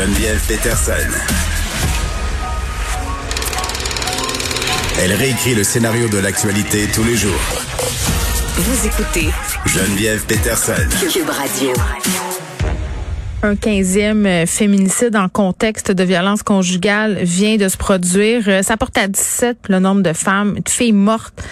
Geneviève Peterson. Elle réécrit le scénario de l'actualité tous les jours. Vous écoutez Geneviève Peterson. Cube Radio. Un quinzième euh, féminicide en contexte de violence conjugale vient de se produire. Euh, Ça porte à 17 le nombre de femmes, de filles mortes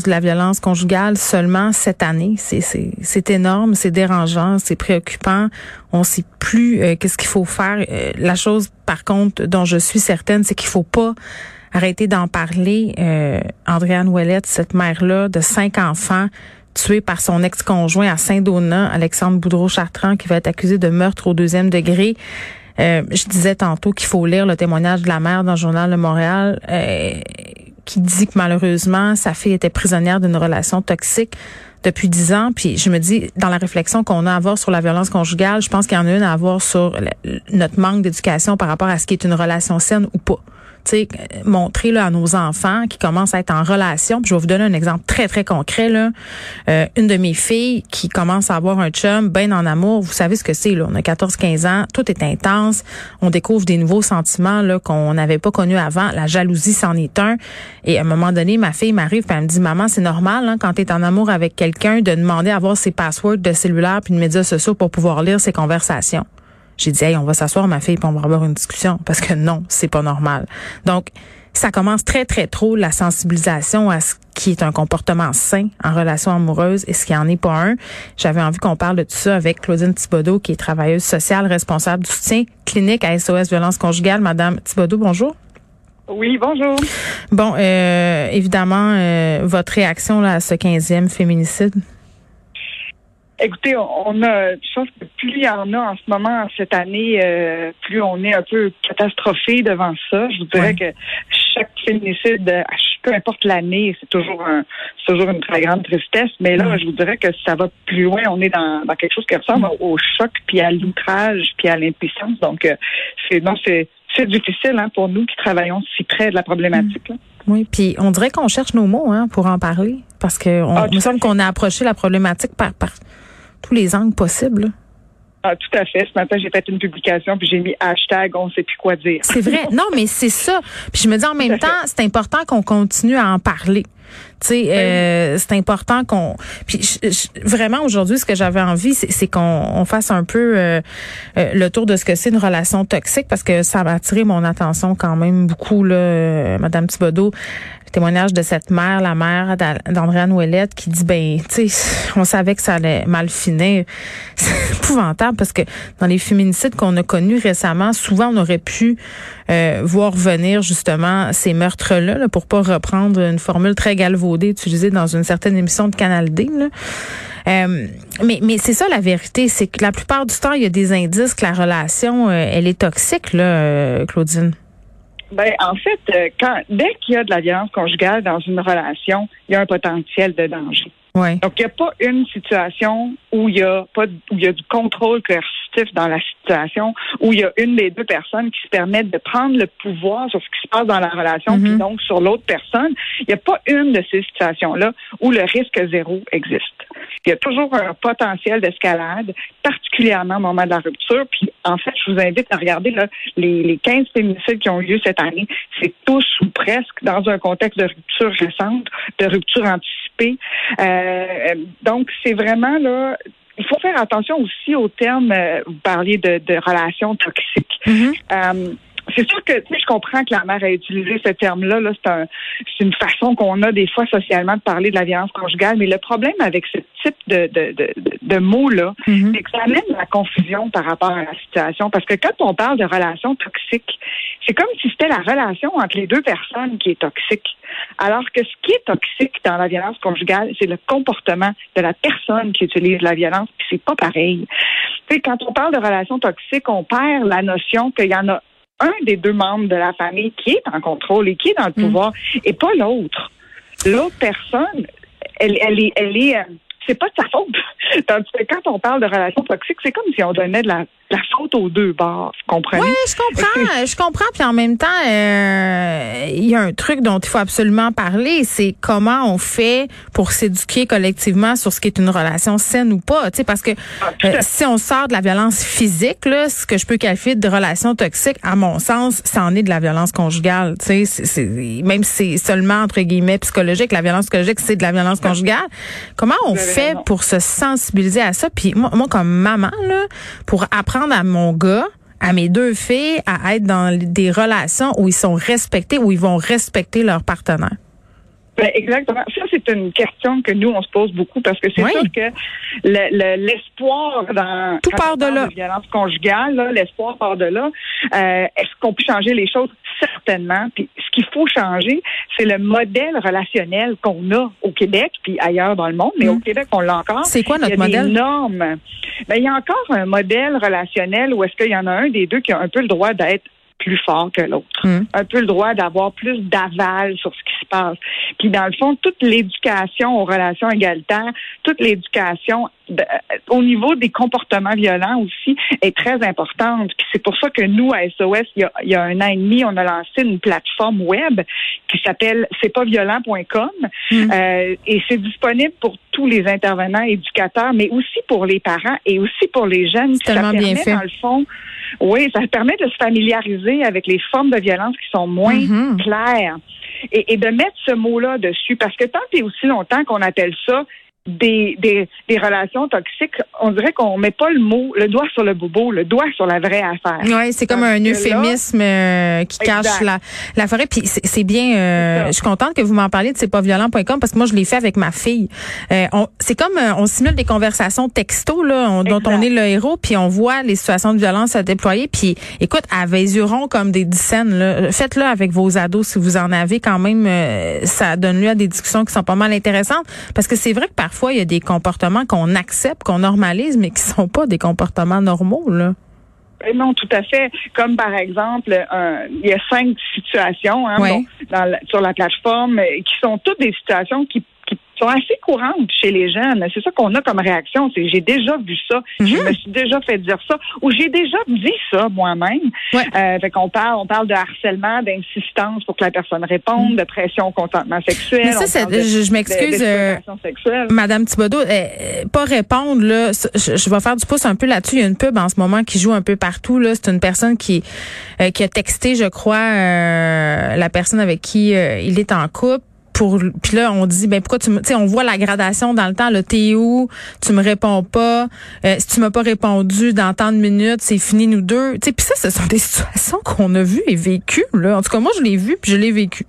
de la violence conjugale seulement cette année. C'est, énorme, c'est dérangeant, c'est préoccupant. On sait plus euh, qu'est-ce qu'il faut faire. Euh, la chose, par contre, dont je suis certaine, c'est qu'il faut pas arrêter d'en parler. Euh, Andréane Ouellette, cette mère-là de cinq enfants, tuée par son ex-conjoint à Saint-Donat, Alexandre Boudreau-Chartrand, qui va être accusé de meurtre au deuxième degré. Euh, je disais tantôt qu'il faut lire le témoignage de la mère dans le journal de Montréal, euh, qui dit que malheureusement, sa fille était prisonnière d'une relation toxique depuis dix ans. Puis je me dis, dans la réflexion qu'on a à avoir sur la violence conjugale, je pense qu'il y en a une à avoir sur notre manque d'éducation par rapport à ce qui est une relation saine ou pas montrer là, à nos enfants qui commencent à être en relation. Je vais vous donner un exemple très, très concret. Là. Euh, une de mes filles qui commence à avoir un chum bien en amour, vous savez ce que c'est. Là. On a 14-15 ans, tout est intense. On découvre des nouveaux sentiments là, qu'on n'avait pas connus avant. La jalousie, c'en est un. Et à un moment donné, ma fille m'arrive et elle me dit, maman, c'est normal hein, quand tu es en amour avec quelqu'un de demander à avoir ses passwords de cellulaire puis de médias sociaux pour pouvoir lire ses conversations. J'ai dit, hey, on va s'asseoir, ma fille, puis on va avoir une discussion. Parce que non, c'est pas normal. Donc, ça commence très, très trop la sensibilisation à ce qui est un comportement sain en relation amoureuse et ce qui en est pas un. J'avais envie qu'on parle de tout ça avec Claudine Thibodeau, qui est travailleuse sociale, responsable du soutien clinique à SOS Violence Conjugale. Madame Thibodeau, bonjour. Oui, bonjour. Bon, euh, évidemment, euh, votre réaction là, à ce 15e féminicide? Écoutez, on a, je pense que plus il y en a en ce moment, cette année, euh, plus on est un peu catastrophé devant ça. Je vous dirais que chaque féminicide, euh, peu importe l'année, c'est toujours un, c'est toujours une très grande tristesse. Mais là, je vous dirais que ça va plus loin. On est dans, dans quelque chose qui ressemble au choc, puis à l'outrage, puis à l'impuissance. Donc, euh, c'est non, c'est c'est difficile hein, pour nous qui travaillons si près de la problématique. là. Oui, puis on dirait qu'on cherche nos mots hein, pour en parler, parce que on, Ah, me semble qu'on a approché la problématique par, par tous les angles possibles. là. Ah, tout à fait. Ce matin, j'ai fait une publication, puis j'ai mis hashtag on sait plus quoi dire. C'est vrai. Non, mais c'est ça. Puis je me dis en même temps, c'est important qu'on continue à en parler. Tu sais, euh, c'est important qu'on. Puis je- je- vraiment aujourd'hui, ce que j'avais envie, c'est c'est qu'on on fasse un peu euh, euh, le tour de ce que c'est une relation toxique, parce que ça a attiré mon attention quand même beaucoup là, euh, Madame Thibodeau. Le témoignage de cette mère, la mère d'A- d'Andréane Ouellette, qui dit ben, tu sais, on savait que ça allait mal finir. C'est épouvantable parce que dans les féminicides qu'on a connus récemment, souvent on aurait pu euh, voir venir justement ces meurtres-là, là, pour pas reprendre une formule très galvaudée utilisée dans une certaine émission de Canal D. Euh, mais mais c'est ça la vérité, c'est que la plupart du temps, il y a des indices que la relation, euh, elle est toxique, là, Claudine. Ben, en fait, quand, dès qu'il y a de la violence conjugale dans une relation, il y a un potentiel de danger. Ouais. Donc, il n'y a pas une situation où il y a pas où il y a du contrôle coercitif dans la situation, où il y a une des deux personnes qui se permettent de prendre le pouvoir sur ce qui se passe dans la relation, Mhm. puis donc sur l'autre personne. Il n'y a pas une de ces situations-là où le risque zéro existe. Il y a toujours un potentiel d'escalade, particulièrement au moment de la rupture. Puis, en fait, je vous invite à regarder là, les, les 15 féminicides qui ont eu lieu cette année. C'est tous ou presque dans un contexte de rupture récente, de rupture anticipée. Euh, donc, c'est vraiment là. Il faut faire attention aussi au terme, euh, vous parliez de, de relations toxiques. Mhm. Euh, c'est sûr que tu sais, je comprends que la mère a utilisé ce terme-là. Là, c'est un, c'est une façon qu'on a des fois socialement de parler de la violence conjugale. Mais le problème avec ce type de, de, de, de- mots-là, Mhm. c'est que ça amène la confusion par rapport à la situation. Parce que quand on parle de relations toxiques, c'est comme si c'était la relation entre les deux personnes qui est toxique. Alors que ce qui est toxique dans la violence conjugale, c'est le comportement de la personne qui utilise la violence, puis c'est pas pareil. Quand on parle de relations toxiques, on perd la notion qu'il y en a un des deux membres de la famille qui est en contrôle et qui est dans le Mm. pouvoir, et pas l'autre. L'autre personne, elle, elle est, elle est, euh, c'est pas de sa faute. Tandis que quand on parle de relations toxiques, c'est comme si on donnait de la, la faute aux deux bords, vous comprenez? Oui, je comprends, je comprends. Puis en même temps, euh, il y a un truc dont il faut absolument parler, c'est comment on fait pour s'éduquer collectivement sur ce qui est une relation saine ou pas. Tu sais, parce que Ah, euh, si on sort de la violence physique, là, ce que je peux qualifier de relation toxique, à mon sens, ça en est de la violence conjugale. Tu sais, même si c'est seulement entre guillemets psychologique, la violence psychologique, c'est de la violence conjugale. Comment on fait raison. pour se sensibiliser à ça? Puis moi, moi comme maman, là, pour apprendre à mon gars à mes deux filles à être dans des relations où ils sont respectés, où ils vont respecter leur partenaire. Ben, exactement. Ça, c'est une question que nous, on se pose beaucoup parce que c'est Oui. sûr que le- le- l'espoir dans Tout part de là. violence conjugale, l'espoir part de là. Euh, Est-ce qu'on peut changer les choses? Certainement. Puis ce qu'il faut changer, c'est le modèle relationnel qu'on a au Québec, puis ailleurs dans le monde, mais Mm. au Québec, on l'a encore. C'est quoi notre il y a modèle? Des normes. Ben, il y a encore un modèle relationnel où est-ce qu'il y en a un des deux qui a un peu le droit d'être plus fort que l'autre Mm. un peu le droit d'avoir plus d'aval sur ce qui se passe. Puis dans le fond, toute l'éducation aux relations égalitaires, toute l'éducation de- euh, au niveau des comportements violents aussi est très importante. Puis c'est pour ça que nous, à SOS, il y a, il y a un an et demi, on a lancé une plateforme web qui s'appelle c'est pas violent.com Mm. euh, et c'est disponible pour tous les intervenants éducateurs, mais aussi pour les parents et aussi pour les jeunes. Ça bien permet, fait. dans le fond, oui, ça permet de se familiariser avec les formes de violence qui sont moins Mhm. claires et, et de mettre ce mot-là dessus. Parce que tant et aussi longtemps qu'on appelle ça des, des, des relations toxiques, on dirait qu'on met pas le mot, le doigt sur le bobo, le doigt sur la vraie affaire. Oui, c'est comme un là- euphémisme euh, qui cache la, la forêt. Puis c'est bien, euh, je suis contente que vous m'en parliez de c'est pas violent.com parce que moi je l'ai fait avec ma fille. Euh, c'est comme euh, on simule des conversations texto là, on- dont on est le héros, puis on voit les situations de violence se déployer. Puis écoute, à Vésuron comme des dizaines, faites-le avec vos ados si vous en avez quand même. euh, ça donne lieu à des discussions qui sont pas mal intéressantes parce que c'est vrai que parfois il y a des comportements qu'on accepte, qu'on normalise, mais qui sont pas des comportements normaux là. Eh Non, tout à fait. Comme par exemple, un- il y a cinq situations hein, Ouais. bon, dans la- sur la plateforme qui sont toutes des situations qui, qui sont assez courantes chez les jeunes. C'est ça qu'on a comme réaction. C'est j'ai déjà vu ça, je Mhm. me suis déjà fait dire ça, ou j'ai déjà dit ça moi-même. Ouais. Euh, fait qu'on parle, on parle de harcèlement, d'insistance pour que la personne réponde, de pression au consentement sexuel. Mhm. Mais ça, parle de- je, je m'excuse. euh. Madame Thibodeau, euh, pas répondre là, je, je vais faire du pouce un peu là-dessus. Il y a une pub en ce moment qui joue un peu partout là. C'est une personne qui euh, qui a texté, je crois, euh, la personne avec qui il est en couple. Pour puis là on dit ben pourquoi tu me tu sais on voit la gradation dans le temps là t'es où? Tu me réponds pas Euh, si tu m'as pas répondu dans tant de minutes c'est fini nous deux tu sais puis ça ce sont des situations qu'on a vues et vécues là en tout cas moi je l'ai vu puis je l'ai vécu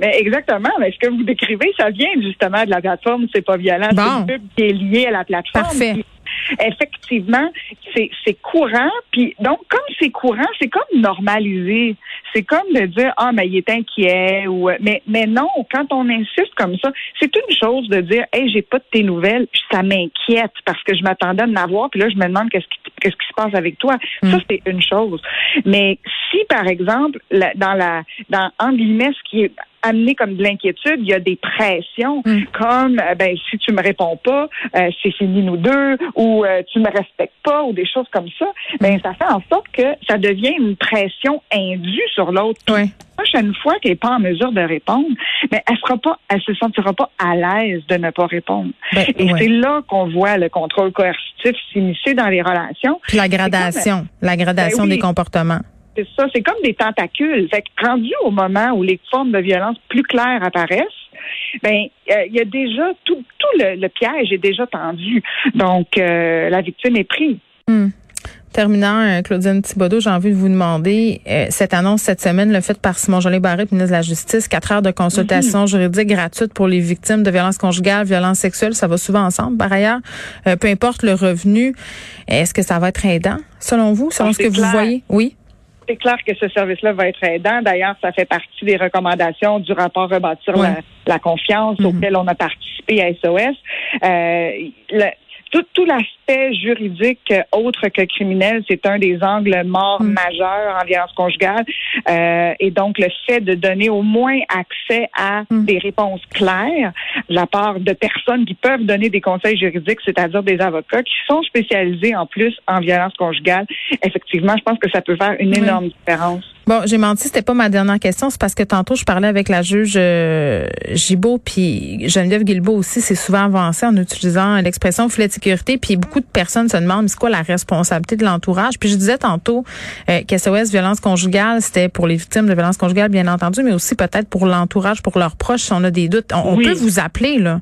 Mais exactement. Mais ce que vous décrivez, ça vient justement de la plateforme. C'est pas violent. Bon. C'est pub qui est liée à la plateforme. Parfait. Effectivement, c'est c'est courant. Puis donc, comme c'est courant, c'est comme normalisé. C'est comme de dire ah mais il est inquiet ou mais mais non. Quand on insiste comme ça, c'est une chose de dire hey j'ai pas de tes nouvelles, ça m'inquiète parce que je m'attendais à en avoir. Puis là je me demande qu'est-ce qui qu'est-ce qui se passe avec toi. Ça c'est une chose. Mais si par exemple la- dans la dans en guillemets ce qui est amené comme de l'inquiétude, il y a des pressions Mm. comme euh, ben si tu me réponds pas, euh, c'est fini nous deux ou euh, tu me respectes pas ou des choses comme ça. Ben ça fait en sorte que ça devient une pression indue sur l'autre. Ouais. La prochaine fois qu'elle n'est pas en mesure de répondre, ben elle sera pas, elle se sentira pas à l'aise de ne pas répondre. Ben, Et ouais. c'est là qu'on voit le contrôle coercitif s'initier dans les relations. Puis la gradation la gradation Ben oui. des comportements C'est ça, c'est comme des tentacules. Fait que rendu au moment où les formes de violence plus claires apparaissent, ben euh, il y a déjà tout, tout le, le piège est déjà tendu. Donc euh, la victime est prise. Hmm. Terminant, euh, Claudine Thibodeau, j'ai envie de vous demander, euh, cette annonce cette semaine, le fait par Simon Jolin Barrette, ministre de la Justice, quatre heures de consultation juridique gratuite pour les victimes de violences conjugales, violences sexuelles, ça va souvent ensemble. Par ailleurs, peu importe le revenu, est-ce que ça va être aidant, selon vous, selon Ah, ce que vous voyez? Oui. C'est clair que ce service-là va être aidant. D'ailleurs, ça fait partie des recommandations du rapport Rebâtir la, la confiance Mhm. auquel on a participé à SOS. Euh, le- tout, tout l'aspect juridique euh, autre que criminel, c'est un des angles morts Mm. majeurs en violence conjugale. Euh, et donc, le fait de donner au moins accès à Mm. des réponses claires de la part de personnes qui peuvent donner des conseils juridiques, c'est-à-dire des avocats qui sont spécialisés en plus en violence conjugale, effectivement, je pense que ça peut faire une Oui. énorme différence. Bon, j'ai menti, c'était pas ma dernière question, c'est parce que tantôt je parlais avec la juge euh, Gibault puis Geneviève Guilbeault aussi, c'est souvent avancé en utilisant l'expression filet de sécurité, puis beaucoup de personnes se demandent mais c'est quoi la responsabilité de l'entourage? Puis je disais tantôt euh, qu'SOS violence conjugale, c'était pour les victimes de violence conjugale bien entendu, mais aussi peut-être pour l'entourage, pour leurs proches si on a des doutes. On, peut vous appeler là.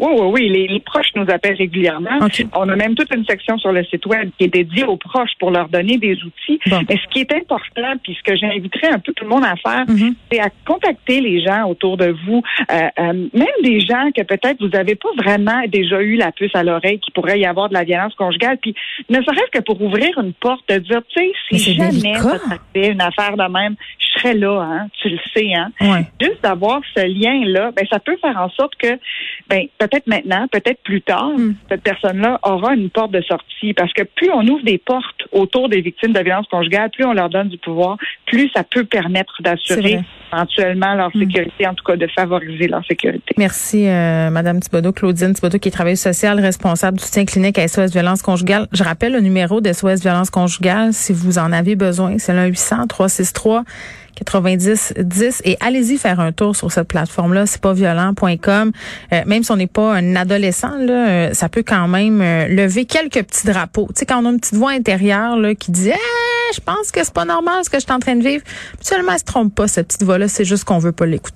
Oui, oui, oui. Les, les proches nous appellent régulièrement. On a même toute une section sur le site web qui est dédiée aux proches pour leur donner des outils. Bon. Mais ce qui est important, puis ce que j'inviterais un peu tout le monde à faire, Mhm. c'est à contacter les gens autour de vous, euh, euh, même des gens que peut-être vous n'avez pas vraiment déjà eu la puce à l'oreille, qui pourrait y avoir de la violence conjugale, puis ne serait-ce que pour ouvrir une porte, de dire, tu sais, si jamais ça une affaire de même, je serais là, hein, tu le sais, hein Ouais. juste d'avoir ce lien-là, ben, ça peut faire en sorte que, ben, peut-être maintenant, peut-être plus tard, Mm. cette personne-là aura une porte de sortie. Parce que plus on ouvre des portes autour des victimes de violences conjugales, plus on leur donne du pouvoir, plus ça peut permettre d'assurer éventuellement leur Mm. sécurité, en tout cas de favoriser leur sécurité. Merci, euh, Madame Thibodeau, Claudine Thibodeau, qui est travailleuse sociale, responsable du soutien clinique à SOS Violence Conjugale. Je rappelle le numéro de SOS Violence Conjugale si vous en avez besoin. C'est le 800 363 90 10 et allez-y faire un tour sur cette plateforme-là, c'est pas violent.com. Euh, même si on n'est pas un adolescent, là, euh, ça peut quand même euh, lever quelques petits drapeaux. Tu sais, quand on a une petite voix intérieure là, qui dit Eh, je pense que c'est pas normal ce que je suis en train de vivre. Seulement, elle se trompe pas, cette petite voix-là, c'est juste qu'on veut pas l'écouter.